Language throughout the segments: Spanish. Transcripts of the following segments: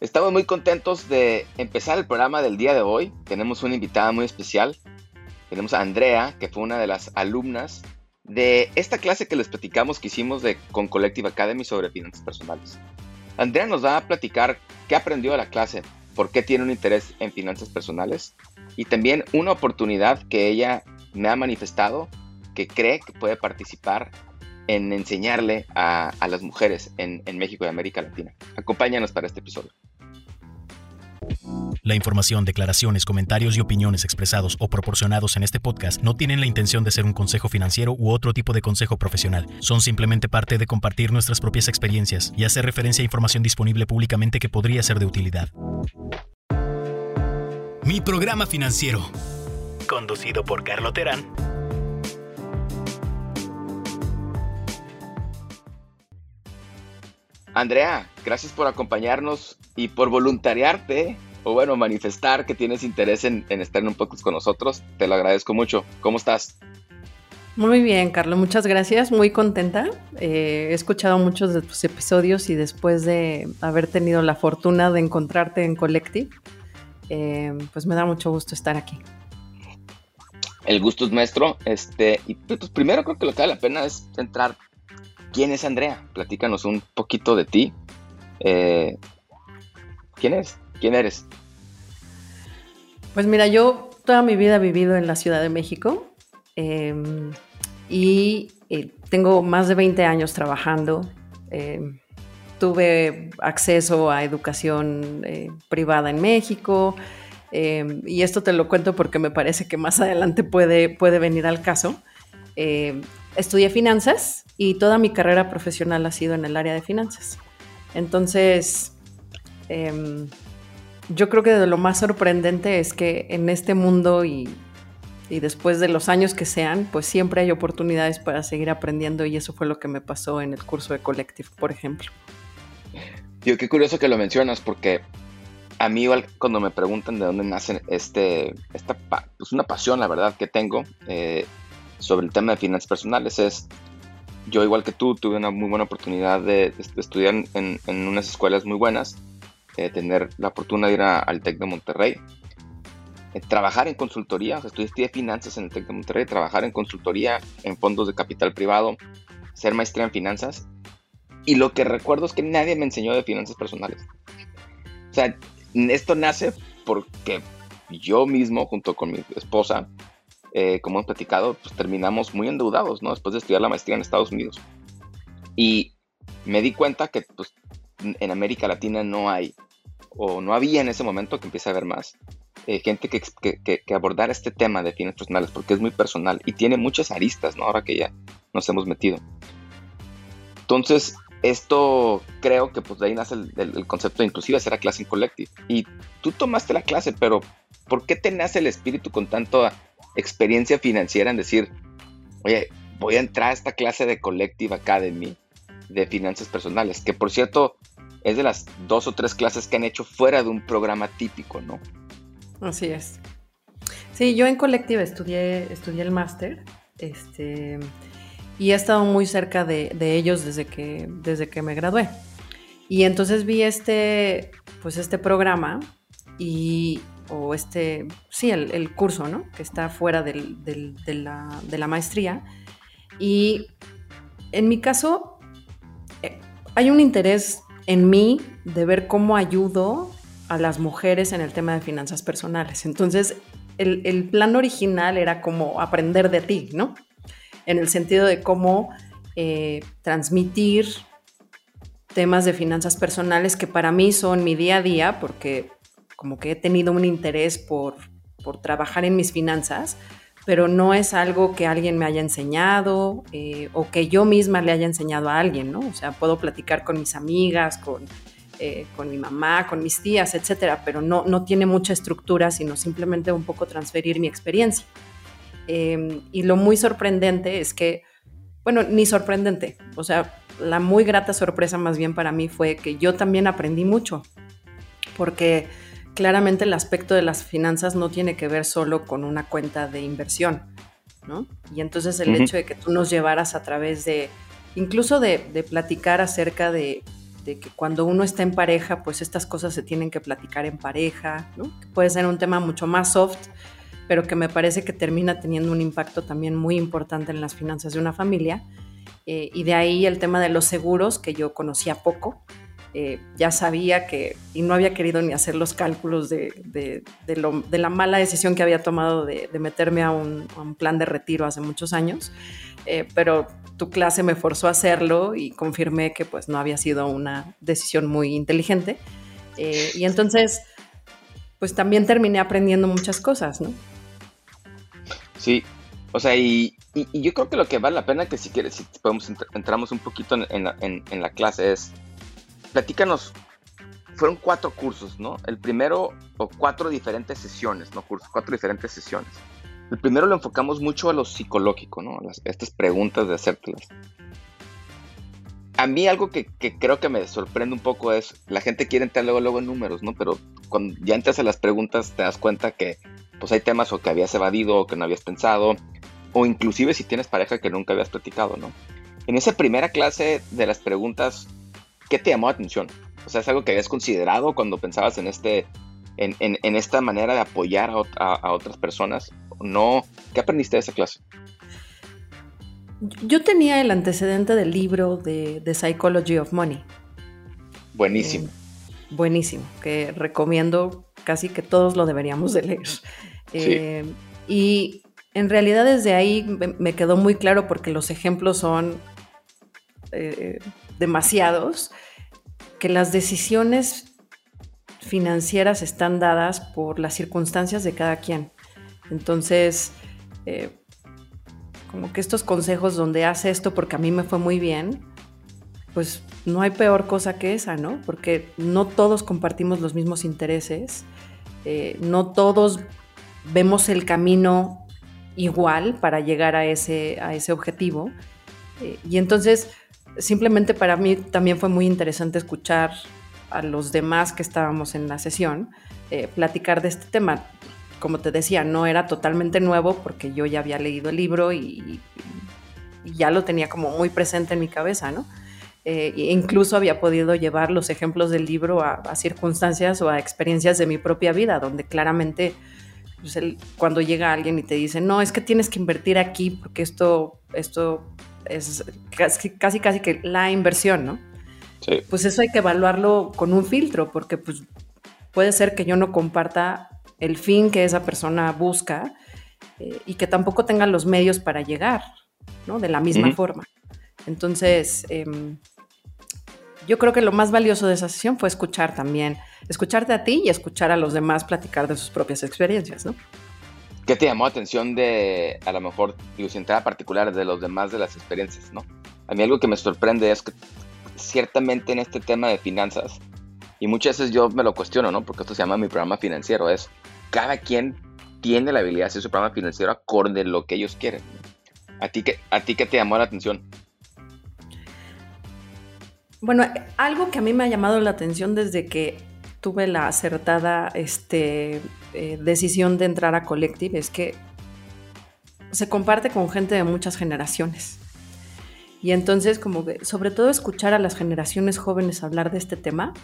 Estamos muy contentos de empezar el programa del día de hoy. Tenemos una invitada muy especial. Tenemos a Andrea, que fue una de las alumnas de esta clase que les platicamos que hicimos de, con Collective Academy sobre finanzas personales. Andrea nos va a platicar qué aprendió de la clase, por qué tiene un interés en finanzas personales y también una oportunidad que ella me ha manifestado que cree que puede participar en enseñarle a, las mujeres en, en México y América Latina. Acompáñanos para este episodio. La información, declaraciones, comentarios y opiniones expresados o proporcionados en este podcast no tienen la intención de ser un consejo financiero u otro tipo de consejo profesional. Son simplemente parte de compartir nuestras propias experiencias y hacer referencia a información disponible públicamente que podría ser de utilidad. Mi programa financiero. Conducido por Carlo Terán. Andrea, gracias por acompañarnos y por voluntariarte o bueno, manifestar que tienes interés en, estar en un podcast con nosotros. Te lo agradezco mucho. ¿Cómo estás? Muy bien, Carlos, muchas gracias. Muy contenta. Eh, he escuchado muchos de tus episodios y después de haber tenido la fortuna de encontrarte en Collective, eh, pues me da mucho gusto estar aquí. El gusto es nuestro. Este, y pues primero creo que lo que vale la pena es entrar. ¿Quién es Andrea? Platícanos un poquito de ti. Eh, ¿Quién es? ¿Quién eres? Pues mira, yo toda mi vida he vivido en la Ciudad de México em, y eh, tengo más de 20 años trabajando. Em, tuve acceso a educación eh, privada en México em, y esto te lo cuento porque me parece que más adelante puede, puede venir al caso. estudié finanzas y toda mi carrera profesional ha sido en el área de finanzas. Entonces, yo creo que de lo más sorprendente es que en este mundo y, después de los años que sean, pues siempre hay oportunidades para seguir aprendiendo y eso fue lo que me pasó en el curso de Collective, por ejemplo. Yo qué curioso que lo mencionas porque a mí igual cuando me preguntan de dónde nace este, esta, pues una pasión, la verdad, que tengo eh, sobre el tema de finanzas personales es, yo igual que tú tuve una muy buena oportunidad de, estudiar en, en, unas escuelas muy buenas eh, tener la fortuna de ir al TEC de Monterrey, eh, trabajar en consultoría, o sea, estudié, finanzas en el TEC de Monterrey, trabajar en consultoría en fondos de capital privado, ser maestría en finanzas. Y lo que recuerdo es que nadie me enseñó de finanzas personales. O sea, esto nace porque yo mismo, junto con mi esposa, eh, como hemos platicado, pues terminamos muy endeudados, ¿no? Después de estudiar la maestría en Estados Unidos. Y me di cuenta que pues, en América Latina no hay o no había en ese momento, que empieza a haber más, eh, gente que, que, que, abordara este tema de finanzas personales, porque es muy personal y tiene muchas aristas, ¿no? Ahora que ya nos hemos metido. Entonces, esto creo que pues de ahí nace el, concepto de inclusive hacer la clase en collective. Y tú tomaste la clase, pero ¿por qué te nace el espíritu con tanta experiencia financiera en decir, oye, voy a entrar a esta clase de Collective Academy de finanzas personales? Que por cierto, es de las dos o tres clases que han hecho fuera de un programa típico, ¿no? Así es. Sí, yo en colectiva estudié, estudié el máster, este, y he estado muy cerca de, ellos desde que, desde que me gradué. Y entonces vi este, pues este programa y, o este, sí, el, curso, ¿no? Que está fuera de, la, de, la, maestría. Y en mi caso, eh, hay un interés en mí de ver cómo ayudo a las mujeres en el tema de finanzas personales. Entonces, el, plan original era como aprender de ti, ¿no? En el sentido de cómo eh, transmitir temas de finanzas personales que para mí son mi día a día, porque como que he tenido un interés por, por trabajar en mis finanzas, pero no es algo que alguien me haya enseñado eh, o que yo misma le haya enseñado a alguien, ¿no? O sea, puedo platicar con mis amigas, con, eh, con mi mamá, con mis tías, etcétera, pero no, no tiene mucha estructura, sino simplemente un poco transferir mi experiencia. Em, y lo muy sorprendente es que, bueno, ni sorprendente, o sea, la muy grata sorpresa más bien para mí fue que yo también aprendí mucho, porque claramente el aspecto de las finanzas no tiene que ver solo con una cuenta de inversión, ¿no? Y entonces el hecho de que tú nos llevaras a través de, incluso de, platicar acerca de, de que cuando uno está en pareja, pues estas cosas se tienen que platicar en pareja, ¿no? puede ser un tema mucho más soft, pero que me parece que termina teniendo un impacto también muy importante en las finanzas de una familia. Eh, y de ahí el tema de los seguros, que yo conocía poco, eh, ya sabía que, y no había querido ni hacer los cálculos de, de, la mala decisión que había tomado de, meterme a un, plan de retiro hace muchos años, eh, pero tu clase me forzó a hacerlo y confirmé que pues no había sido una decisión muy inteligente. Eh, y entonces, pues también terminé aprendiendo muchas cosas, ¿no? Sí, o sea, y, yo creo que lo que vale la pena que si quieres, si podemos entramos un poquito en la clase es platícanos, fueron cuatro cursos, ¿no? El primero, o cuatro diferentes sesiones, no cursos, cuatro diferentes sesiones. El primero lo enfocamos mucho a lo psicológico, ¿no? Las, estas preguntas de hacértelas. A mí algo que, creo que me sorprende un poco es, la gente quiere entrar luego, luego en números, ¿no? Pero cuando ya entras a las preguntas te das cuenta que pues hay temas o que habías evadido o que no habías pensado, o inclusive si tienes pareja que nunca habías platicado, ¿no? En esa primera clase de las preguntas ¿qué te llamó la atención? O sea, ¿es algo que habías considerado cuando pensabas en, este, en, esta manera de apoyar a, otras personas? ¿No? ¿Qué aprendiste de esa clase? Yo tenía el antecedente del libro de The Psychology of Money. Buenísimo. Eh, buenísimo, que recomiendo casi que todos lo deberíamos de leer. Eh, y en realidad desde ahí me quedó muy claro porque los ejemplos son eh, demasiados, que las decisiones financieras están dadas por las circunstancias de cada quien. Entonces, eh, como que estos consejos donde hace esto porque a mí me fue muy bien, pues no hay peor cosa que esa, ¿no? Porque no todos compartimos los mismos intereses, eh, no todos vemos el camino igual para llegar a ese, a ese objetivo. y entonces, simplemente para mí también fue muy interesante escuchar a los demás que estábamos en la sesión eh, platicar de este tema. Como te decía, no era totalmente nuevo porque yo ya había leído el libro y, ya lo tenía como muy presente en mi cabeza, ¿no? Eh, e incluso había podido llevar los ejemplos del libro a, circunstancias o a experiencias de mi propia vida, donde claramente pues, cuando llega alguien y te dice, no, es que tienes que invertir aquí porque esto, esto es casi, casi, casi que la inversión, ¿no? Sí. Pues eso hay que evaluarlo con un filtro, porque pues puede ser que yo no comparta el fin que esa persona busca eh, y que tampoco tenga los medios para llegar, ¿no? De la misma forma. Entonces, em, yo creo que lo más valioso de esa sesión fue escuchar también, escucharte a ti y escuchar a los demás platicar de sus propias experiencias, ¿no? ¿Qué te llamó la atención de, a lo mejor, entrada particular de los demás de las experiencias, no? A mí algo que me sorprende es que ciertamente en este tema de finanzas, y muchas veces yo me lo cuestiono, ¿no? Porque esto se llama mi programa financiero, es cada quien tiene la habilidad de hacer su programa financiero acorde a lo que ellos quieren. ¿A ti qué, a ti qué te llamó la atención? Bueno, algo que a mí me ha llamado la atención desde que tuve la acertada este, eh, decisión de entrar a Collective es que se comparte con gente de muchas generaciones. Y entonces, como que, sobre todo escuchar a las generaciones jóvenes hablar de este tema.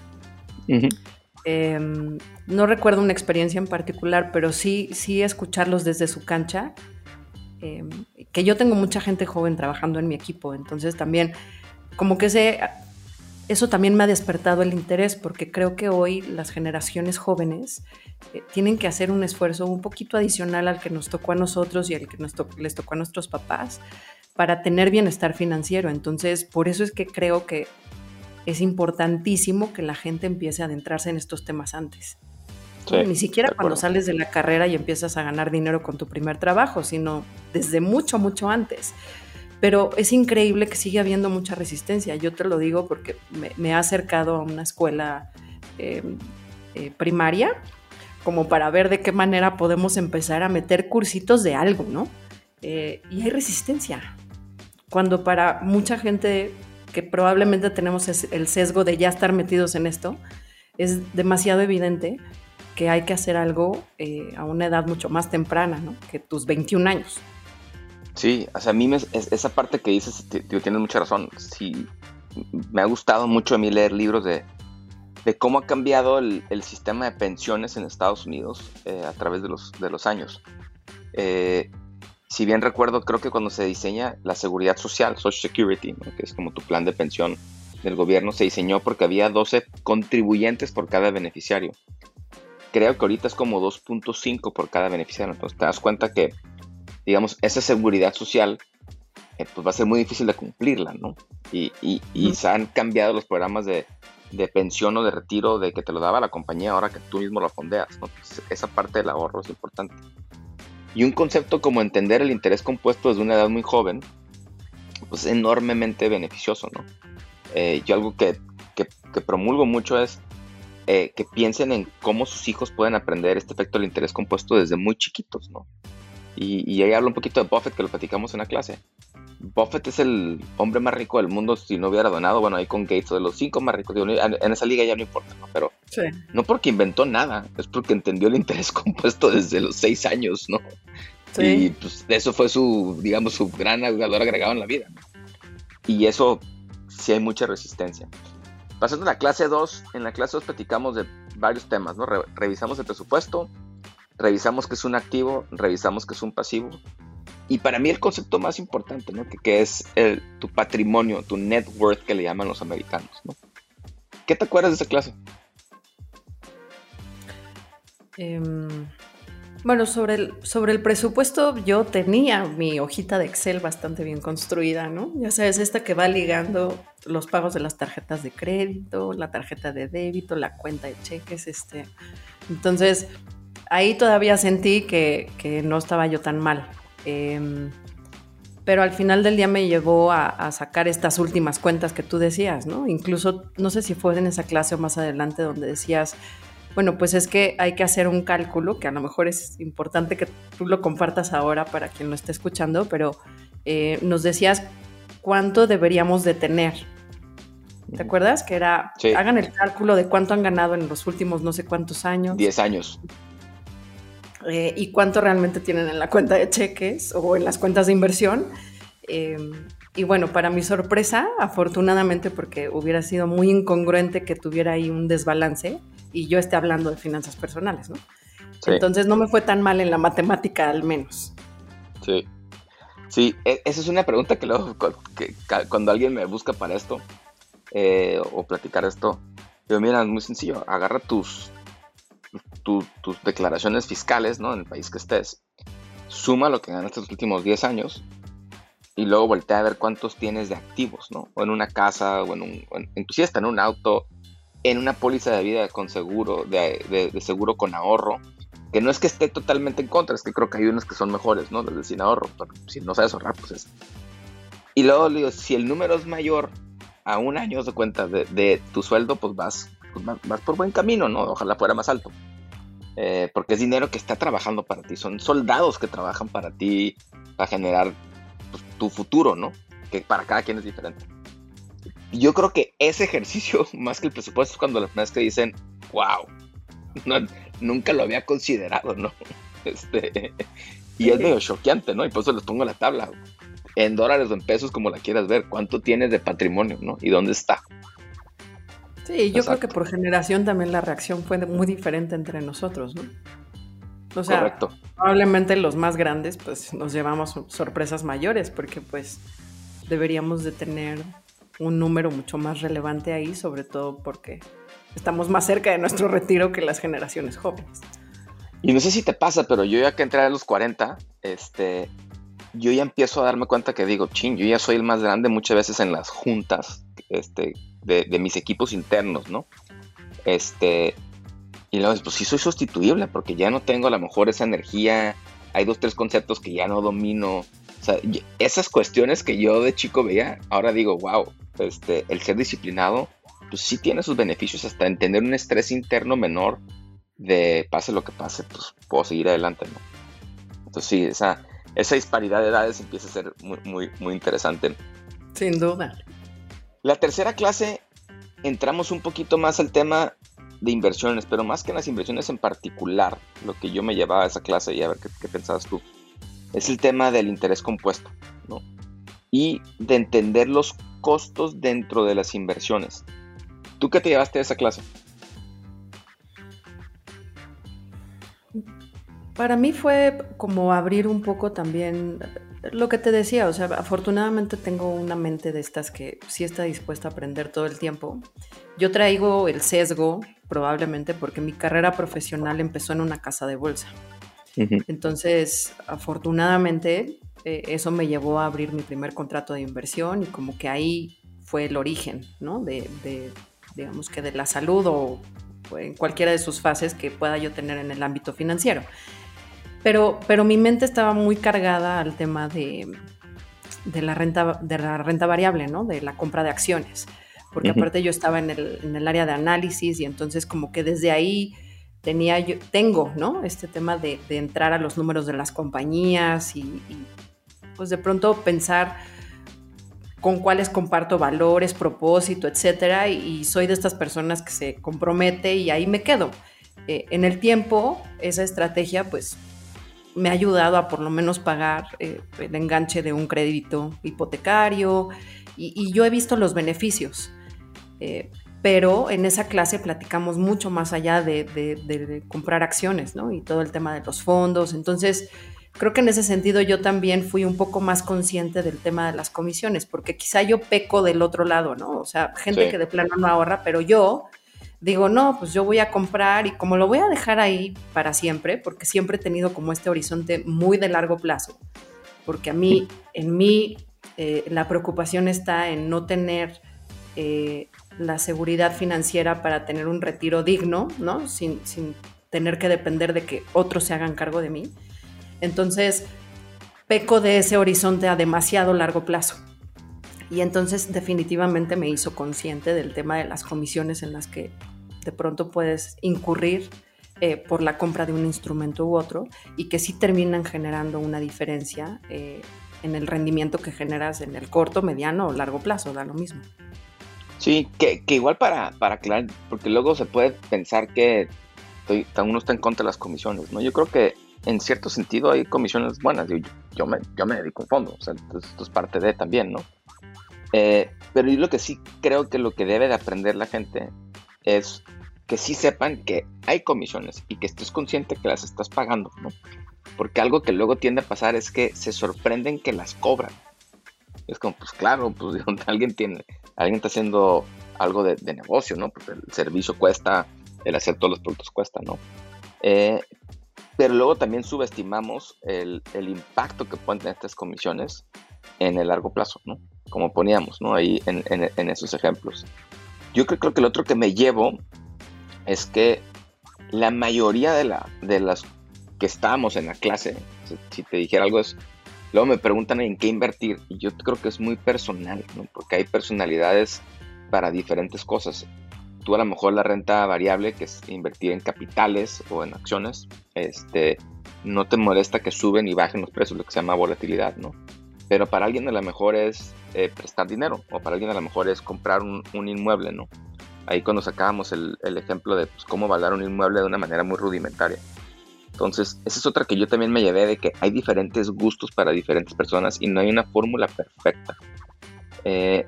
Em, no recuerdo una experiencia en particular, pero sí, sí escucharlos desde su cancha. Em, que yo tengo mucha gente joven trabajando en mi equipo, entonces también como que ese eso también me ha despertado el interés porque creo que hoy las generaciones jóvenes eh, tienen que hacer un esfuerzo un poquito adicional al que nos tocó a nosotros y al que nos les tocó a nuestros papás para tener bienestar financiero. Entonces, por eso es que creo que es importantísimo que la gente empiece a adentrarse en estos temas antes. Ni siquiera cuando sales de la carrera y empiezas a ganar dinero con tu primer trabajo, sino desde mucho, mucho antes pero es increíble que sigue habiendo mucha resistencia. Yo te lo digo porque me, he acercado a una escuela em, eh, primaria como para ver de qué manera podemos empezar a meter cursitos de algo, ¿no? Eh, y hay resistencia. Cuando para mucha gente que probablemente tenemos el sesgo de ya estar metidos en esto, es demasiado evidente que hay que hacer algo eh, a una edad mucho más temprana, ¿no? Que tus 21 años. Sí, o sea, a mí esa parte que dices, tienes mucha razón. Si, me ha gustado mucho a mí leer libros de, cómo ha cambiado el, sistema de pensiones en Estados Unidos eh, a través de los, de los años. Eh, si bien recuerdo, creo que cuando se diseña la seguridad social, Social Security, que es como tu plan de pensión del gobierno, se diseñó porque había 12 contribuyentes por cada beneficiario. Creo que ahorita es como 2.5 por cada beneficiario. Entonces te das cuenta que, digamos, esa seguridad social eh, pues va a ser muy difícil de cumplirla, ¿no? Y, se han cambiado los programas de, pensión o de retiro de que te lo daba la compañía ahora que tú mismo lo fondeas, ¿no? esa parte del ahorro es importante. Y un concepto como entender el interés compuesto desde una edad muy joven, pues es enormemente beneficioso, ¿no? Eh, yo algo que, promulgo mucho es eh, que piensen en cómo sus hijos pueden aprender este efecto del interés compuesto desde muy chiquitos, ¿no? Y, y ahí hablo un poquito de Buffett, que lo platicamos en la clase. Buffett es el hombre más rico del mundo si no hubiera donado, bueno, ahí con Gates, o de los cinco más ricos, en esa liga ya no importa, ¿no? Pero no porque inventó nada, es porque entendió el interés compuesto desde los seis años, ¿no? Y pues eso fue su, digamos, su gran valor agregado en la vida. Y eso sí hay mucha resistencia. Pasando a la clase 2, en la clase 2 platicamos de varios temas, ¿no? revisamos el presupuesto, revisamos qué es un activo, revisamos qué es un pasivo, y para mí el concepto más importante, ¿no? que, es el, tu patrimonio, tu net worth que le llaman los americanos. ¿no? ¿Qué te acuerdas de esa clase? Em, bueno, sobre el, sobre el presupuesto yo tenía mi hojita de Excel bastante bien construida, ¿no? Ya sabes, esta que va ligando los pagos de las tarjetas de crédito, la tarjeta de débito, la cuenta de cheques, este. Entonces, ahí todavía sentí que, que no estaba yo tan mal. Em, pero al final del día me llevó a, sacar estas últimas cuentas que tú decías, ¿no? Incluso, no sé si fue en esa clase o más adelante donde decías, bueno, pues es que hay que hacer un cálculo, que a lo mejor es importante que tú lo compartas ahora para quien lo esté escuchando, pero eh, nos decías cuánto deberíamos de tener. ¿Te acuerdas? Que era, hagan el cálculo de cuánto han ganado en los últimos no sé cuántos años. Diez años. Eh, y cuánto realmente tienen en la cuenta de cheques o en las cuentas de inversión. Eh, y bueno, para mi sorpresa, afortunadamente, porque hubiera sido muy incongruente que tuviera ahí un desbalance y yo esté hablando de finanzas personales, ¿no? Entonces no me fue tan mal en la matemática al menos. Sí. Sí, e, esa es una pregunta que luego que, cuando alguien me busca para esto eh, o platicar esto, yo mira, es muy sencillo, agarra tus, tus declaraciones fiscales, ¿no? En el país que estés, suma lo que ganaste los últimos 10 años y luego voltea a ver cuántos tienes de activos, ¿no? O en una casa, o en un, inclusive hasta en un auto, en una póliza de vida con seguro, de, seguro con ahorro, que no es que esté totalmente en contra, es que creo que hay unos que son mejores, ¿no? Los de sin ahorro, pero si no sabes ahorrar, pues es. Y luego digo, si el número es mayor a un año de cuenta de, tu sueldo, pues vas, pues vas por buen camino, ¿no? Ojalá fuera más alto. Eh, porque es dinero que está trabajando para ti, son soldados que trabajan para ti, para generar pues, tu futuro, ¿no? Que para cada quien es diferente. Yo creo que ese ejercicio, más que el presupuesto, es cuando las personas que dicen, wow, nunca lo había considerado, ¿no? Este, y es medio choqueante, ¿no? Y por eso les pongo la tabla, en dólares o en pesos, como la quieras ver, cuánto tienes de patrimonio, ¿no? Y dónde está. Sí, yo creo que por generación también la reacción fue muy diferente entre nosotros, ¿no? O sea, Correcto. probablemente los más grandes pues nos llevamos sorpresas mayores porque pues deberíamos de tener un número mucho más relevante ahí, sobre todo porque estamos más cerca de nuestro retiro que las generaciones jóvenes. Y no sé si te pasa, pero yo ya que entré a los 40, este, yo ya empiezo a darme cuenta que digo, ching, yo ya soy el más grande muchas veces en las juntas este, de, mis equipos internos, ¿no? Este, y luego, pues sí soy sustituible porque ya no tengo a lo mejor esa energía, hay dos, tres conceptos que ya no domino. O sea, esas cuestiones que yo de chico veía, ahora digo, wow, este, el ser disciplinado, pues sí tiene sus beneficios, hasta entender un estrés interno menor de pase lo que pase, pues puedo seguir adelante, ¿no? Entonces sí, esa, esa disparidad de edades empieza a ser muy, muy, muy interesante. Sin duda. La tercera clase entramos un poquito más al tema de inversiones, pero más que en las inversiones en particular, lo que yo me llevaba a esa clase y a ver qué, pensabas tú, es el tema del interés compuesto, ¿no? Y de entender los costos dentro de las inversiones. ¿Tú qué te llevaste de esa clase? Para mí fue como abrir un poco también lo que te decía, o sea, afortunadamente tengo una mente de estas que sí está dispuesta a aprender todo el tiempo. Yo traigo el sesgo, probablemente porque mi carrera profesional empezó en una casa de bolsa. Entonces, afortunadamente, eh, eso me llevó a abrir mi primer contrato de inversión y como que ahí fue el origen, ¿no? De, de digamos que de la salud o en cualquiera de sus fases que pueda yo tener en el ámbito financiero. Pero, pero mi mente estaba muy cargada al tema de, de, la, renta, de la renta variable, ¿no? De la compra de acciones. Porque aparte yo estaba en el, en el, área de análisis y entonces como que desde ahí tenía yo, tengo, ¿no? Este tema de, de entrar a los números de las compañías y, y, pues de pronto pensar con cuáles comparto valores, propósito, etcétera, y, soy de estas personas que se compromete y ahí me quedo. Eh, en el tiempo, esa estrategia, pues me ha ayudado a por lo menos pagar eh, el enganche de un crédito hipotecario y, yo he visto los beneficios. Eh, pero en esa clase platicamos mucho más allá de, comprar acciones, ¿no? Y todo el tema de los fondos. Entonces, creo que en ese sentido yo también fui un poco más consciente del tema de las comisiones, porque quizá yo peco del otro lado, ¿no? O sea, gente que de plano no ahorra, pero yo digo, no, pues yo voy a comprar y como lo voy a dejar ahí para siempre, porque siempre he tenido como este horizonte muy de largo plazo, porque a mí, en mí, eh, la preocupación está en no tener eh, la seguridad financiera para tener un retiro digno, ¿no? Sin, sin tener que depender de que otros se hagan cargo de mí. Entonces, peco de ese horizonte a demasiado largo plazo. Y entonces definitivamente me hizo consciente del tema de las comisiones en las que de pronto puedes incurrir eh, por la compra de un instrumento u otro y que sí terminan generando una diferencia eh, en el rendimiento que generas en el corto, mediano o largo plazo, da lo mismo. Sí, que, igual para, para aclarar, porque luego se puede pensar que uno está en contra de las comisiones, ¿no? Yo creo que en cierto sentido hay comisiones buenas, yo, yo, me, yo me dedico a un fondo, o sea, esto es parte de también, ¿no? Eh, pero lo que sí creo que lo que debe de aprender la gente es que sí sepan que hay comisiones y que estés consciente que las estás pagando, ¿no? Porque algo que luego tiende a pasar es que se sorprenden que las cobran. Es como, pues claro, pues alguien tiene, alguien está haciendo algo de, negocio, ¿no? Porque el servicio cuesta, el hacer todos los productos cuesta, ¿no? Eh, pero luego también subestimamos el, impacto que pueden tener estas comisiones en el largo plazo, ¿no? Como poníamos, ¿no? Ahí en, en esos ejemplos. Yo creo, que el otro que me llevo es que la mayoría de, la, de las que estábamos en la clase, si te dijera algo es, luego me preguntan en qué invertir y yo creo que es muy personal, ¿no? porque hay personalidades para diferentes cosas. Tú a lo mejor la renta variable, que es invertir en capitales o en acciones, este, no te molesta que suben y bajen los precios, lo que se llama volatilidad, ¿no? Pero para alguien a lo mejor es eh, prestar dinero o para alguien a lo mejor es comprar un, un inmueble, ¿no? Ahí cuando sacábamos el, el ejemplo de pues, cómo valorar un inmueble de una manera muy rudimentaria. Entonces, esa es otra que yo también me llevé de que hay diferentes gustos para diferentes personas y no hay una fórmula perfecta. Eh,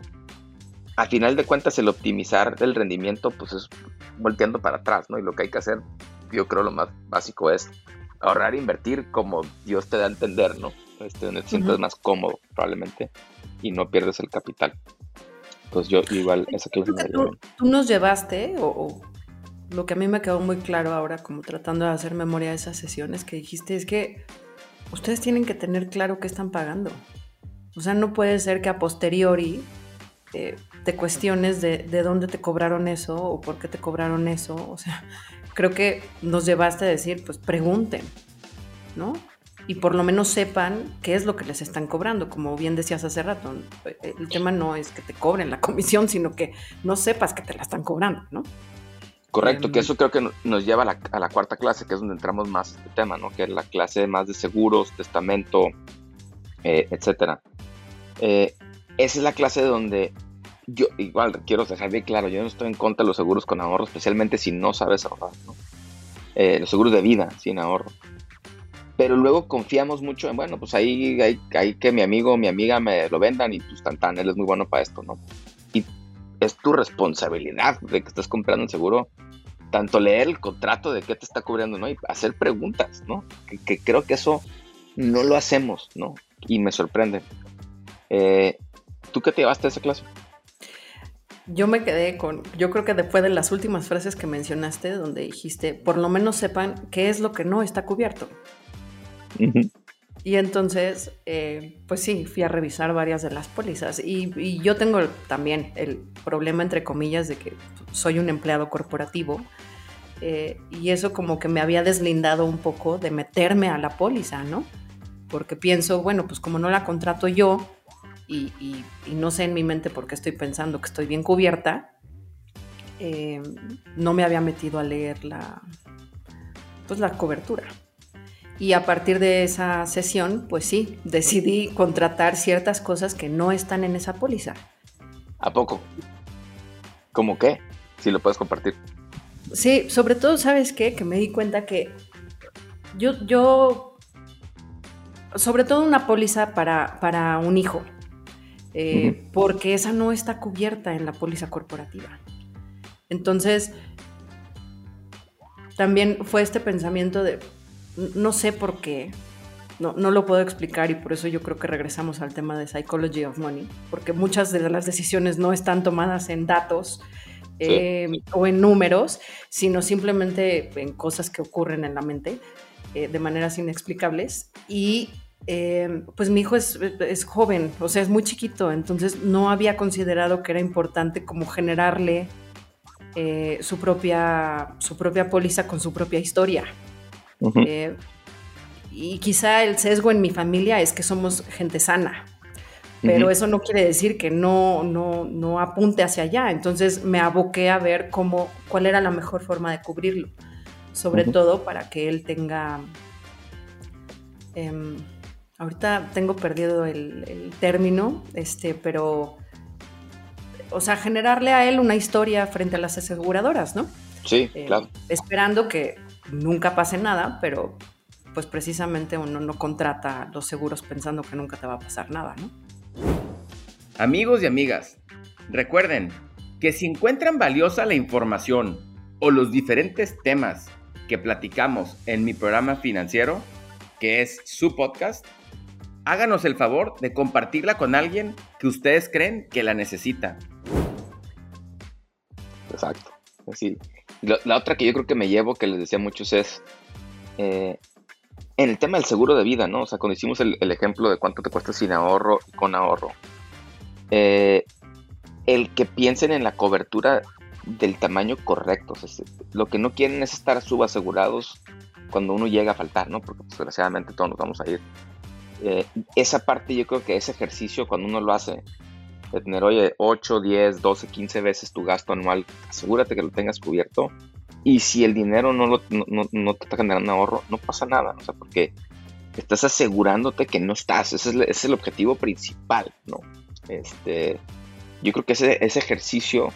al final de cuentas, el optimizar el rendimiento, pues es volteando para atrás, ¿no? Y lo que hay que hacer, yo creo lo más básico es ahorrar e invertir como Dios te da a entender, ¿no? Este, donde te sientes más cómodo, probablemente, y no pierdes el capital. Pues yo igual esa clase tú, tú, nos llevaste, o, lo que a mí me quedó muy claro ahora, como tratando de hacer memoria de esas sesiones que dijiste, es que ustedes tienen que tener claro qué están pagando. O sea, no puede ser que a posteriori eh, te cuestiones de, de, dónde te cobraron eso o por qué te cobraron eso. O sea, creo que nos llevaste a decir, pues pregunten, ¿no? Y por lo menos sepan qué es lo que les están cobrando. Como bien decías hace rato, el tema no es que te cobren la comisión, sino que no sepas que te la están cobrando, ¿no? Correcto, que em, eso creo que nos lleva a la, cuarta clase, que es donde entramos más este tema, ¿no? Que es la clase más de seguros, testamento, eh, etcétera. Eh, esa es la clase donde yo, igual, quiero dejar bien claro, yo no estoy en contra de los seguros con ahorro, especialmente si no sabes ahorrar, ¿no? Eh, los seguros de vida sin ahorro. Pero luego confiamos mucho en, bueno, pues ahí hay, que mi amigo o mi amiga me lo vendan y pues tan, tan, él es muy bueno para esto, ¿no? Y es tu responsabilidad de que estás comprando el seguro, tanto leer el contrato de qué te está cubriendo, ¿no? Y hacer preguntas, ¿no? Que, creo que eso no lo hacemos, ¿no? Y me sorprende. Eh, ¿Tú qué te llevaste a esa clase? Yo me quedé con, yo creo que después de las últimas frases que mencionaste, donde dijiste, por lo menos sepan qué es lo que no está cubierto. Y entonces, eh, pues sí, fui a revisar varias de las pólizas. Y, yo tengo también el problema, entre comillas, de que soy un empleado corporativo. Eh, y eso como que me había deslindado un poco de meterme a la póliza, ¿no? Porque pienso, bueno, pues como no la contrato yo, y, no sé en mi mente por qué estoy pensando que estoy bien cubierta, eh, no me había metido a leer pues la cobertura. Y a partir de esa sesión, pues sí, decidí contratar ciertas cosas que no están en esa póliza. ¿A poco? ¿Cómo qué? Si lo puedes compartir. Sí, sobre todo, ¿sabes qué? Que me di cuenta que yo, yo sobre todo una póliza para, para un hijo. Eh, porque esa no está cubierta en la póliza corporativa. Entonces, también fue este pensamiento de, no sé por qué, no, no, lo puedo explicar y por eso yo creo que regresamos al tema de Psychology of Money, porque muchas de las decisiones no están tomadas en datos eh, o en números, sino simplemente en cosas que ocurren en la mente eh, de maneras inexplicables. Y Em, pues mi hijo es, joven, o sea, es muy chiquito, entonces no había considerado que era importante como generarle eh, su, propia, su propia póliza con su propia historia. Eh, y quizá el sesgo en mi familia es que somos gente sana, pero eso no quiere decir que no, no, no apunte hacia allá. Entonces me aboqué a ver cómo, cuál era la mejor forma de cubrirlo, sobre todo para que él tenga... Em, ahorita tengo perdido el, término, este, pero, o sea, generarle a él una historia frente a las aseguradoras, ¿no? Sí, eh, claro. Esperando que nunca pase nada, pero pues precisamente uno no contrata los seguros pensando que nunca te va a pasar nada, ¿no? Amigos y amigas, recuerden que si encuentran valiosa la información o los diferentes temas que platicamos en mi programa financiero, que es su podcast, háganos el favor de compartirla con alguien que ustedes creen que la necesita. Exacto. Así. La, otra que yo creo que me llevo, que les decía muchos, es eh, en el tema del seguro de vida, ¿no? O sea, cuando hicimos el, ejemplo de cuánto te cuesta sin ahorro y con ahorro, eh, el que piensen en la cobertura del tamaño correcto. lo que no quieren es estar subasegurados cuando uno llega a faltar, ¿no? Porque pues, desgraciadamente todos nos vamos a ir. Eh, esa parte yo creo que ese ejercicio cuando uno lo hace, de tener, oye, 8, 10, 12, 15 veces tu gasto anual, asegúrate que lo tengas cubierto. Y si el dinero no, lo, no, te está generando ahorro, no pasa nada, o sea, porque estás asegurándote que no estás, ese es, el objetivo principal, ¿no? Este, yo creo que ese, ese ejercicio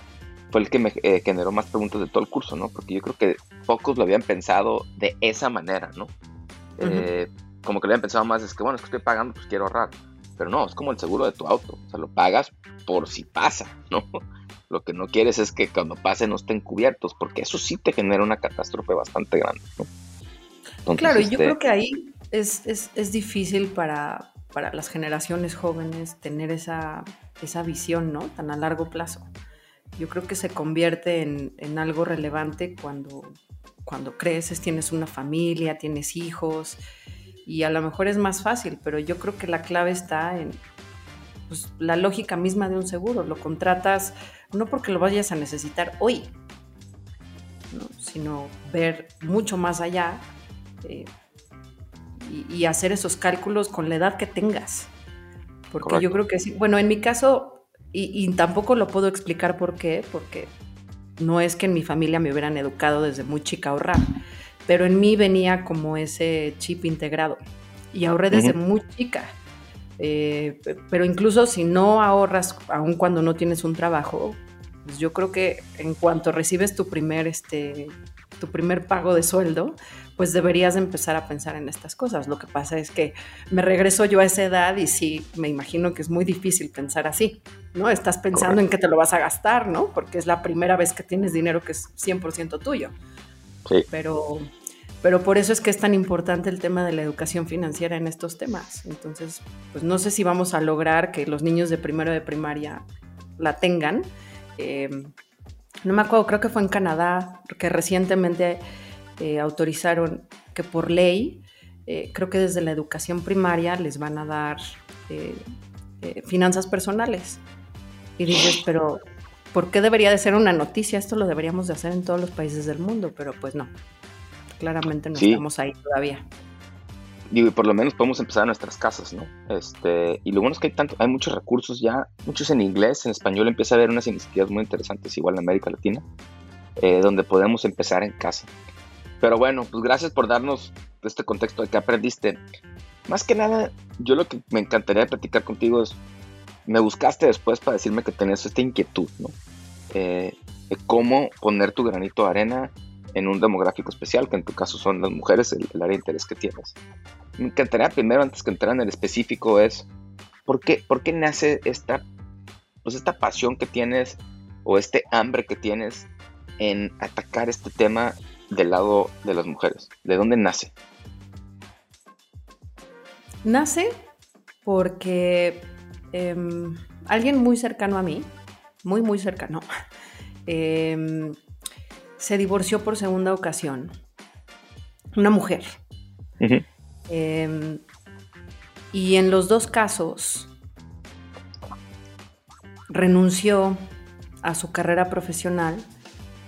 fue el que me eh, generó más preguntas de todo el curso, ¿no? Porque yo creo que pocos lo habían pensado de esa manera, ¿no? como que le habían pensado más, es que bueno, es que estoy pagando, pues quiero ahorrar. Pero no, es como el seguro de tu auto, o sea, lo pagas por si pasa, ¿no? Lo que no quieres es que cuando pase no estén cubiertos, porque eso sí te genera una catástrofe bastante grande, ¿no? claro, y yo este creo que ahí es, es, es difícil para, para, las generaciones jóvenes tener esa, esa visión, ¿no? Tan a largo plazo. Yo creo que se convierte en, en algo relevante cuando, cuando creces, tienes una familia, tienes hijos, y a lo mejor es más fácil, pero yo creo que la clave está en pues, la lógica misma de un seguro. Lo contratas no porque lo vayas a necesitar hoy, sino ver mucho más allá eh, y, hacer esos cálculos con la edad que tengas. Porque yo creo que sí. Bueno, en mi caso, y, y tampoco lo puedo explicar por qué, porque no es que en mi familia me hubieran educado desde muy chica a ahorrar pero en mí venía como ese chip integrado y ahorré desde muy chica. Eh, pero incluso si no ahorras, aun cuando no tienes un trabajo, pues yo creo que en cuanto recibes tu primer, este, tu primer pago de sueldo, pues deberías empezar a pensar en estas cosas. Lo que pasa es que me regreso yo a esa edad y sí, me imagino que es muy difícil pensar así, ¿no? Estás pensando en que te lo vas a gastar, ¿no? Porque es la primera vez que tienes dinero que es 100% tuyo. Sí. Pero, pero por eso es que es tan importante el tema de la educación financiera en estos temas. Entonces, pues no sé si vamos a lograr que los niños de primero de primaria la tengan. Eh, no me acuerdo, creo que fue en Canadá, que recientemente eh, autorizaron que por ley, eh, creo que desde la educación primaria les van a dar eh, finanzas personales. Y dices, pero ¿por qué debería de ser una noticia? Esto lo deberíamos de hacer en todos los países del mundo, pero pues no. Claramente no estamos ahí todavía. Digo, y por lo menos podemos empezar en nuestras casas, ¿no? Este, y lo bueno es que hay tanto, hay muchos recursos ya, muchos en inglés, en español empieza a haber unas iniciativas muy interesantes, igual en América Latina, donde podemos empezar en casa. Pero bueno, pues gracias por darnos este contexto de que aprendiste. Más que nada, yo lo que me encantaría platicar contigo es, me buscaste después para decirme que tenías esta inquietud, ¿no? Eh, de cómo poner tu granito de arena en un demográfico especial, que en tu caso son las mujeres, el, área de interés que tienes. Me encantaría primero, antes que entrar en el específico, es, ¿por qué, por qué nace esta, pues esta pasión que tienes o este hambre que tienes en atacar este tema del lado de las mujeres? ¿De dónde nace? Nace porque em, alguien muy cercano a mí, muy, muy cercano, em, se divorció por segunda ocasión. Una mujer. Em, y en los dos casos renunció a su carrera profesional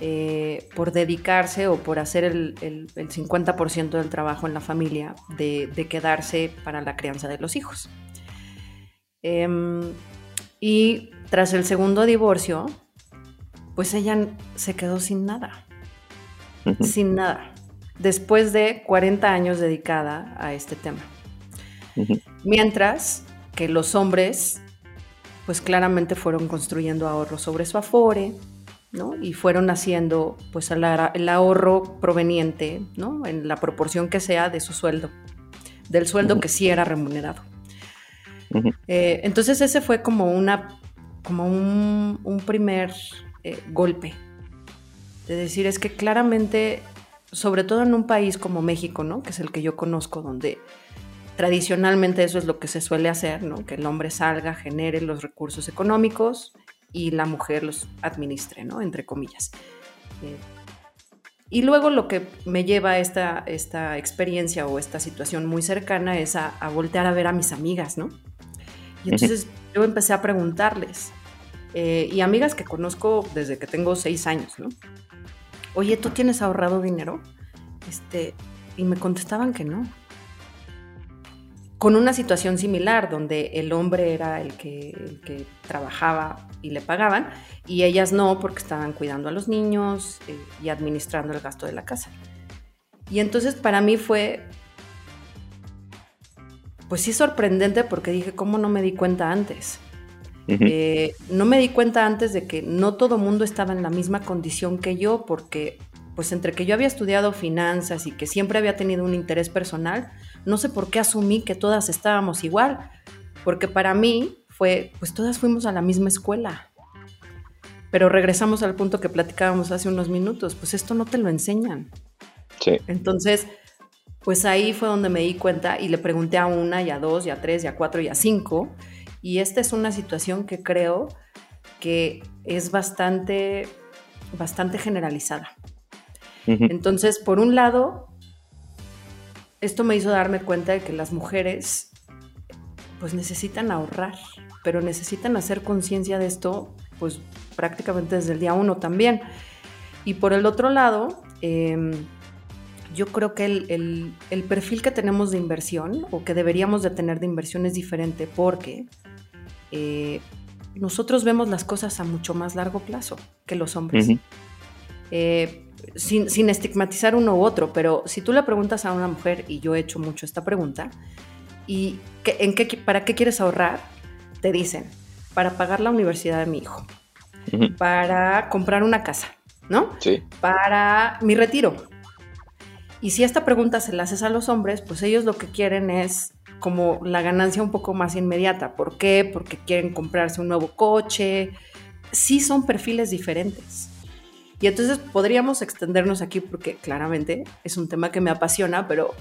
eh, por dedicarse o por hacer el, 50% del trabajo en la familia, de, quedarse para la crianza de los hijos. Em, y tras el segundo divorcio, pues ella se quedó sin nada, sin nada, después de 40 años dedicada a este tema. Mientras que los hombres, pues claramente fueron construyendo ahorros sobre su afore, y fueron haciendo pues el ahorro proveniente, ¿no? En la proporción que sea de su sueldo, del sueldo que sí era remunerado. Eh, entonces ese fue como una, como un, primer eh, golpe. De decir, es que claramente, sobre todo en un país como México, ¿no? Que es el que yo conozco, donde tradicionalmente eso es lo que se suele hacer, ¿no? Que el hombre salga, genere los recursos económicos y la mujer los administre, ¿no? Entre comillas. Eh, y luego lo que me lleva a esta, esta experiencia o esta situación muy cercana es a, voltear a ver a mis amigas, ¿no? Y entonces yo empecé a preguntarles, eh, y amigas que conozco desde que tengo seis años, ¿no? Oye, ¿tú tienes ahorrado dinero? Este, y me contestaban que no con una situación similar, donde el hombre era el que, trabajaba y le pagaban, y ellas no, porque estaban cuidando a los niños eh, y administrando el gasto de la casa. Y entonces para mí fue, pues sí sorprendente, porque dije, ¿cómo no me di cuenta antes? Eh, no me di cuenta antes de que no todo mundo estaba en la misma condición que yo, porque pues entre que yo había estudiado finanzas y que siempre había tenido un interés personal, no sé por qué asumí que todas estábamos igual, porque para mí fue, pues todas fuimos a la misma escuela. Pero regresamos al punto que platicábamos hace unos minutos, pues esto no te lo enseñan. Sí. Entonces, pues ahí fue donde me di cuenta y le pregunté a una y a dos y a tres y a cuatro y a cinco. Y esta es una situación que creo que es bastante, bastante generalizada. Entonces, por un lado, esto me hizo darme cuenta de que las mujeres pues necesitan ahorrar, pero necesitan hacer conciencia de esto pues prácticamente desde el día uno también. Y por el otro lado, em, yo creo que el, perfil que tenemos de inversión o que deberíamos de tener de inversión es diferente porque eh, nosotros vemos las cosas a mucho más largo plazo que los hombres sin, estigmatizar uno u otro, pero si tú le preguntas a una mujer, y yo he hecho mucho esta pregunta, ¿y en qué, para qué quieres ahorrar? Te dicen, para pagar la universidad de mi hijo, para comprar una casa, ¿no? Sí. Para mi retiro. Y si esta pregunta se la haces a los hombres, pues ellos lo que quieren es como la ganancia un poco más inmediata. ¿Por qué? Porque quieren comprarse un nuevo coche. Sí son perfiles diferentes. Y entonces podríamos extendernos aquí porque claramente es un tema que me apasiona, pero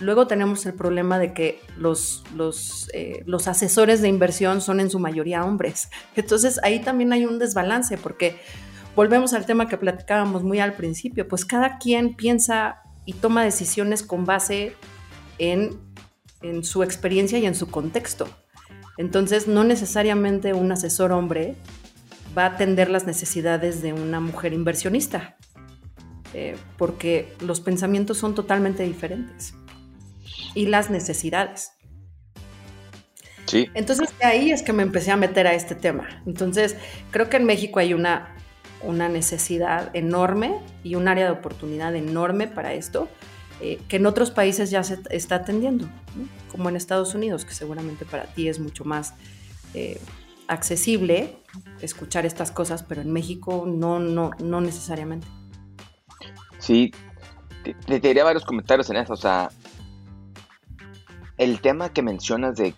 luego tenemos el problema de que los, los, eh, los asesores de inversión son en su mayoría hombres. Entonces ahí también hay un desbalance porque volvemos al tema que platicábamos muy al principio, pues cada quien piensa y toma decisiones con base en, en su experiencia y en su contexto. Entonces no necesariamente un asesor hombre va a atender las necesidades de una mujer inversionista, eh, porque los pensamientos son totalmente diferentes y las necesidades. Sí. Entonces de ahí es que me empecé a meter a este tema. Entonces creo que en México hay una, una necesidad enorme y un área de oportunidad enorme para esto, eh, que en otros países ya se está atendiendo, como en Estados Unidos, que seguramente para ti es mucho más eh, accesible escuchar estas cosas, pero en México no, no, no necesariamente. Sí, te, diría varios comentarios en eso. O sea, el tema que mencionas de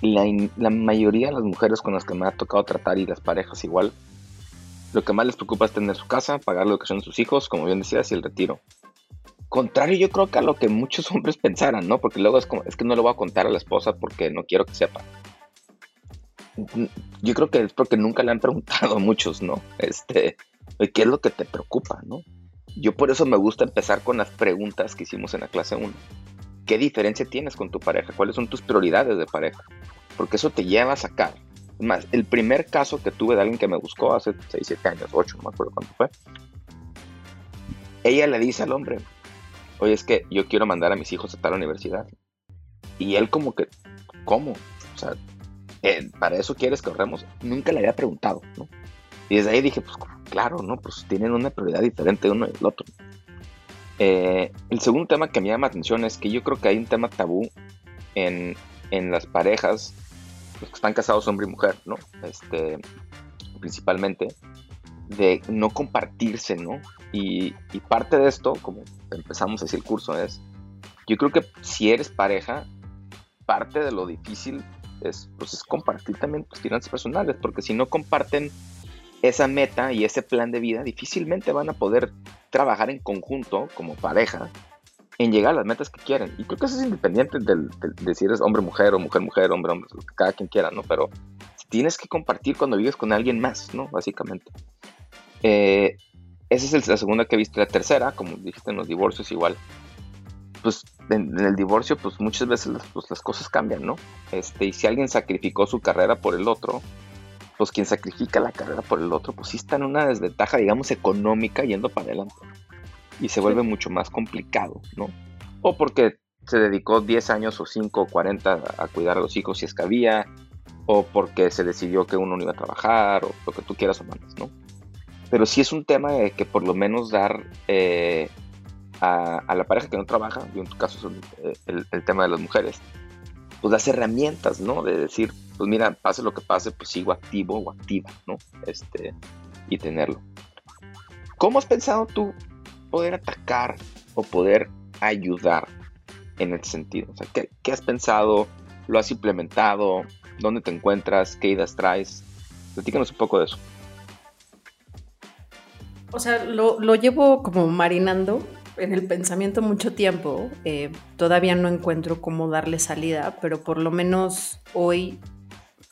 la, la, mayoría de las mujeres con las que me ha tocado tratar y las parejas igual, lo que más les preocupa es tener su casa, pagar la educación de sus hijos, como bien decías, y el retiro. Contrario, yo creo que a lo que muchos hombres pensaran, ¿no? Porque luego es como, es que no le voy a contar a la esposa porque no quiero que sepa yo creo que es porque nunca le han preguntado a muchos, ¿no? Este, ¿qué es lo que te preocupa, no? Yo por eso me gusta empezar con las preguntas que hicimos en la clase 1. ¿Qué diferencia tienes con tu pareja? ¿Cuáles son tus prioridades de pareja? Porque eso te lleva a sacar. Más, el primer caso que tuve de alguien que me buscó hace 6, 7 años, 8, no me acuerdo cuánto fue. Ella le dice al hombre, oye, es que yo quiero mandar a mis hijos a tal universidad. Y él como que, ¿cómo? O sea, eh, para eso quieres que ahorremos. Nunca le había preguntado, ¿no? Y desde ahí dije, pues claro, ¿no? Pues tienen una prioridad diferente uno y el otro. Eh, el segundo tema que me llama la atención es que yo creo que hay un tema tabú en, en las parejas, los que están casados hombre y mujer, ¿no? Este, principalmente, de no compartirse, ¿no? Y, parte de esto, como empezamos a decir el curso, es, yo creo que si eres pareja, parte de lo difícil es, pues es compartir también tus finanzas personales, porque si no comparten esa meta y ese plan de vida, difícilmente van a poder trabajar en conjunto como pareja en llegar a las metas que quieren. Y creo que eso es independiente del, de si eres hombre-mujer o mujer-mujer, hombre-hombre, cada quien quiera, ¿no? Pero tienes que compartir cuando vives con alguien más, ¿no? Básicamente. Eh, esa es la segunda que he visto. La tercera, como dijiste en los divorcios, igual pues en, el divorcio, pues muchas veces pues, las cosas cambian, ¿no? Este, y si alguien sacrificó su carrera por el otro, pues quien sacrifica la carrera por el otro, pues sí está en una desventaja, digamos, económica yendo para adelante. Y se vuelve mucho más complicado, ¿no? O porque se dedicó 10 años o 5 o 40 a cuidar a los hijos si es que había, o porque se decidió que uno no iba a trabajar, o lo que tú quieras o mandes, ¿no? Pero sí es un tema de que por lo menos dar eh, a, la pareja que no trabaja, y en tu caso son eh, el, tema de las mujeres, pues las herramientas, ¿no? De decir, pues mira, pase lo que pase, pues sigo activo o activa, ¿no? Este, y tenerlo. ¿Cómo has pensado tú poder atacar o poder ayudar en ese sentido? O sea, ¿qué, has pensado? ¿Lo has implementado? ¿Dónde te encuentras? ¿Qué ideas traes? Platícanos un poco de eso. O sea, lo, lo, llevo como marinando en el pensamiento mucho tiempo. Eh, todavía no encuentro cómo darle salida, pero por lo menos hoy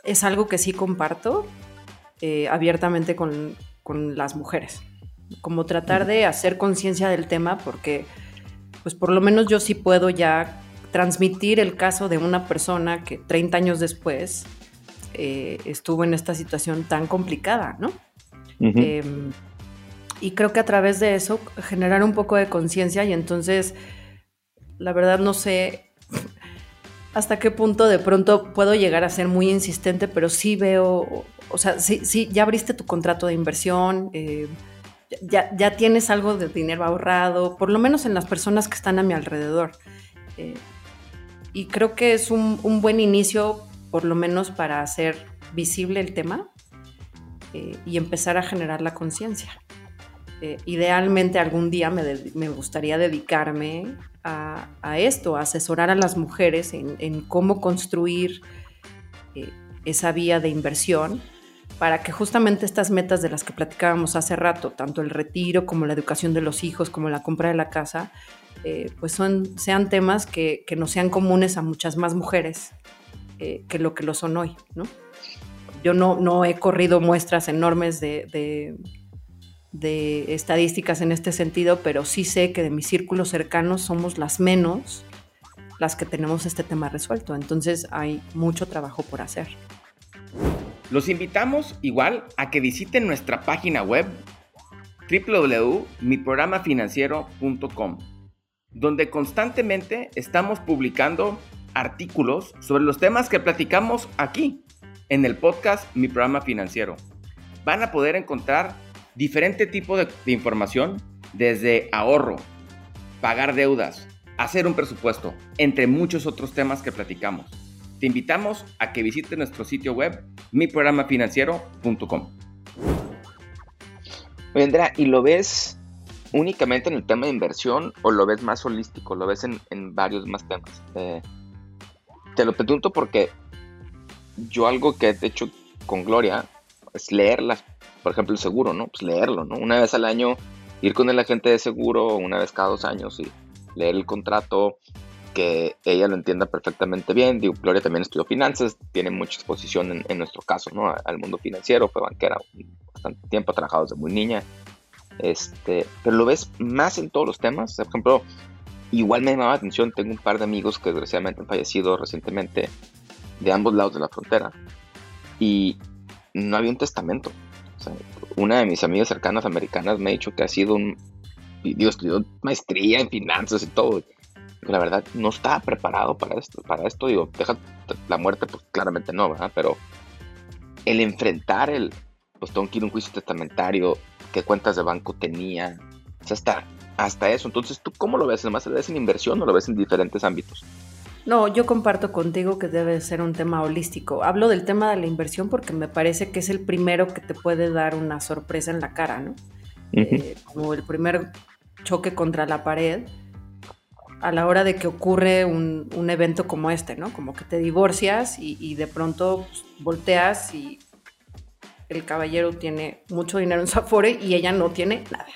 es algo que sí comparto eh, abiertamente con, con, las mujeres. Como tratar de hacer conciencia del tema, porque pues por lo menos yo sí puedo ya transmitir el caso de una persona que 30 años después eh, estuvo en esta situación tan complicada, ¿no? Y creo que a través de eso generar un poco de conciencia y entonces, la verdad no sé hasta qué punto de pronto puedo llegar a ser muy insistente, pero sí veo, o sea, sí, sí ya abriste tu contrato de inversión, eh, ya, ya, tienes algo de dinero ahorrado, por lo menos en las personas que están a mi alrededor. Eh, y creo que es un, buen inicio, por lo menos para hacer visible el tema eh, y empezar a generar la conciencia. Eh, idealmente algún día me, gustaría dedicarme a, esto, a asesorar a las mujeres en, cómo construir eh, esa vía de inversión para que justamente estas metas de las que platicábamos hace rato, tanto el retiro como la educación de los hijos, como la compra de la casa, eh, pues sean temas que, que, sean comunes a muchas más mujeres que lo que lo son hoy. Yo no, he corrido muestras enormes de, de, estadísticas en este sentido, pero sí sé que de mis círculos cercanos somos las menos las que tenemos este tema resuelto. Entonces hay mucho trabajo por hacer. Los invitamos igual a que visiten nuestra página web www.miprogramafinanciero.com, donde constantemente estamos publicando artículos sobre los temas que platicamos aquí en el podcast Mi Programa Financiero. Van a poder encontrar diferente tipo de, de información desde ahorro, pagar deudas, hacer un presupuesto, entre muchos otros temas que platicamos te invitamos a que visites nuestro sitio web miprogramafinanciero.com. Andrea, ¿y lo ves únicamente en el tema de inversión o lo ves más holístico? ¿Lo ves en, varios más temas? Eh, te lo pregunto porque yo algo que he hecho con Gloria es leerlas, por ejemplo, el seguro, ¿no? Pues leerlo, ¿no? Una vez al año ir con el agente de seguro, una vez cada dos años y leer el contrato, que ella lo entienda perfectamente bien. Digo, Gloria también estudió finanzas, tiene mucha exposición en, nuestro caso, ¿no? Al mundo financiero, fue banquera bastante tiempo, ha trabajado desde muy niña. Este, pero lo ves más en todos los temas. Por ejemplo, igual me llamaba la atención, tengo un par de amigos que desgraciadamente han fallecido recientemente de ambos lados de la frontera y no había un testamento. Una de mis amigas cercanas americanas me ha dicho que ha sido un, digo, estudió maestría en finanzas y todo la verdad no estaba preparado para esto, para esto, digo, deja la muerte, pues claramente no, ¿verdad? Pero el enfrentar el, pues tengo que ir a un juicio testamentario, qué cuentas de banco tenía, o sea, hasta, hasta eso. Entonces, ¿tú cómo lo ves? ¿Además lo ves en inversión o lo ves en diferentes ámbitos? No, yo comparto contigo que debe ser un tema holístico. Hablo del tema de la inversión porque me parece que es el primero que te puede dar una sorpresa en la cara, ¿no? Eh, como el primer choque contra la pared a la hora de que ocurre un, evento como este, ¿no? Como que te divorcias y, de pronto pues, volteas y el caballero tiene mucho dinero en su afore y ella no tiene nada.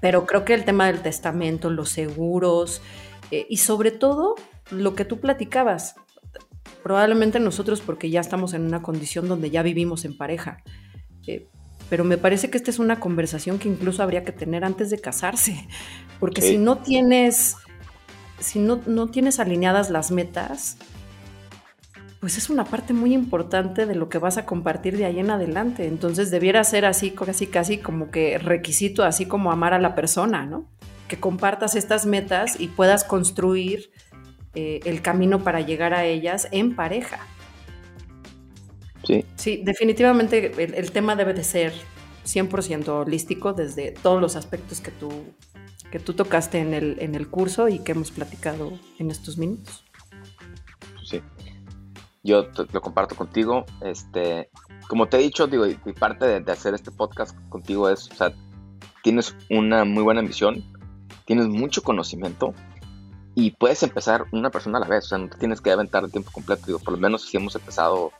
Pero creo que el tema del testamento, los seguros eh, y sobre todo lo que tú platicabas, probablemente nosotros porque ya estamos en una condición donde ya vivimos en pareja. Eh, pero me parece que esta es una conversación que incluso habría que tener antes de casarse, porque si no tienes si no, tienes alineadas las metas, pues es una parte muy importante de lo que vas a compartir de ahí en adelante. Entonces debiera ser así, casi, casi como que requisito, así como amar a la persona, ¿no? Que compartas estas metas y puedas construir eh, el camino para llegar a ellas en pareja. Sí. Sí, definitivamente el, el tema debe de ser 100% holístico desde todos los aspectos que tú que tú tocaste en el, en el curso y que hemos platicado en estos minutos. Sí, yo lo comparto contigo. Este, como te he dicho, digo, y parte de, hacer este podcast contigo es, o sea, tienes una muy buena ambición, tienes mucho conocimiento y puedes empezar una persona a la vez, o sea, no te tienes que aventar el tiempo completo, digo, por lo menos si hemos empezado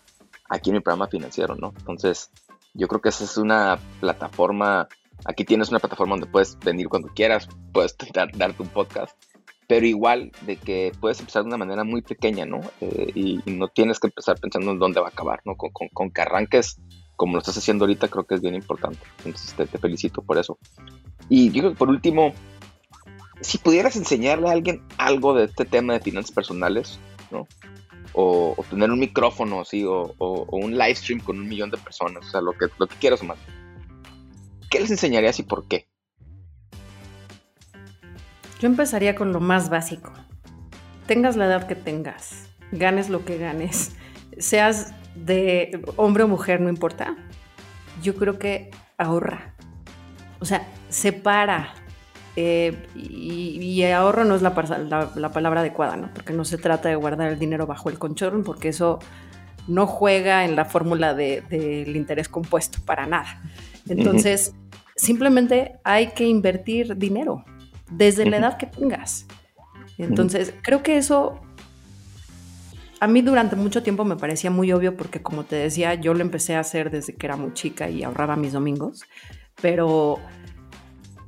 aquí en mi programa financiero, ¿no? Entonces, yo creo que esa es una plataforma Aquí tienes una plataforma donde puedes venir cuando quieras, puedes darte un podcast, pero igual de que puedes empezar de una manera muy pequeña, ¿no? Eh, y, no tienes que empezar pensando en dónde va a acabar, ¿no? Con, con, que arranques como lo estás haciendo ahorita, creo que es bien importante. Entonces te, felicito por eso. Y yo por último, si pudieras enseñarle a alguien algo de este tema de finanzas personales, ¿no? O, tener un micrófono, sí, o, o, un live stream con un millón de personas, o sea, lo que, lo que quieras, más ¿Qué les enseñarías y por qué? Yo empezaría con lo más básico. Tengas la edad que tengas, ganes lo que ganes, seas de hombre o mujer, no importa. Yo creo que ahorra. O sea, separa. Eh, y, ahorro no es la, palabra adecuada, ¿no? Porque no se trata de guardar el dinero bajo el colchón, porque eso no juega en la fórmula del interés compuesto para nada. Entonces, simplemente hay que invertir dinero desde la edad que tengas. Entonces, creo que eso a mí durante mucho tiempo me parecía muy obvio porque como te decía, yo lo empecé a hacer desde que era muy chica y ahorraba mis domingos, pero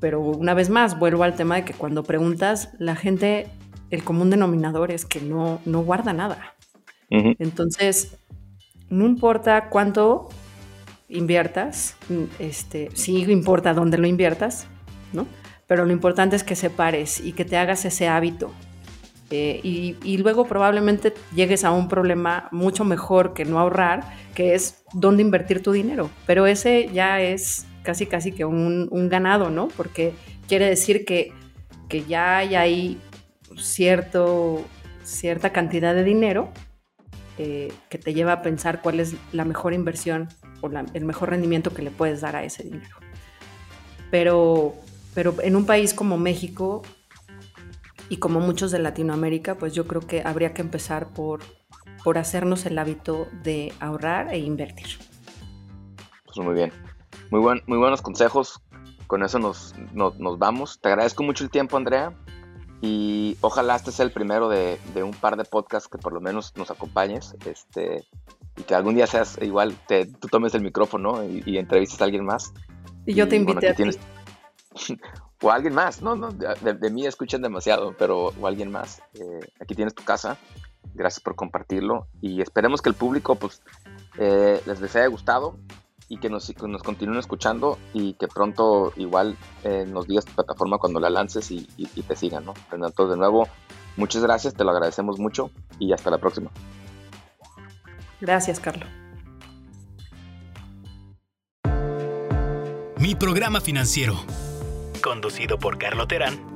pero una vez más vuelvo al tema de que cuando preguntas, la gente, el común denominador es que no, no guarda nada. Entonces, no importa cuánto inviertas, este, sí importa dónde lo inviertas, ¿no? Pero lo importante es que separes y que te hagas ese hábito. Eh, y, y, luego probablemente llegues a un problema mucho mejor que no ahorrar, que es dónde invertir tu dinero. Pero ese ya es casi casi que un, ganado, ¿no? Porque quiere decir que, que ya hay ahí cierto, cierta cantidad de dinero eh, que te lleva a pensar cuál es la mejor inversión o el mejor rendimiento que le puedes dar a ese dinero. Pero, pero en un país como México y como muchos de Latinoamérica, pues yo creo que habría que empezar por, por hacernos el hábito de ahorrar e invertir. Pues muy bien. Muy, buen, muy buenos consejos. Con eso nos, nos, vamos. Te agradezco mucho el tiempo, Andrea. Y ojalá este sea el primero de, de, un par de podcasts que por lo menos nos acompañes. Este, y que algún día seas igual, te, tú tomes el micrófono y, y entrevistes a alguien más. Y yo te invité a tienes... o a alguien más, ¿no? no de, mí escuchan demasiado, pero o alguien más. Eh, aquí tienes tu casa. Gracias por compartirlo. Y esperemos que el público pues, eh, les, les haya gustado y que nos, nos continúen escuchando y que pronto igual eh, nos digas tu plataforma cuando la lances y, te sigan, ¿no? Entonces, de nuevo, muchas gracias, te lo agradecemos mucho y hasta la próxima. Gracias, Carlos. Mi programa financiero, conducido por Carlo Terán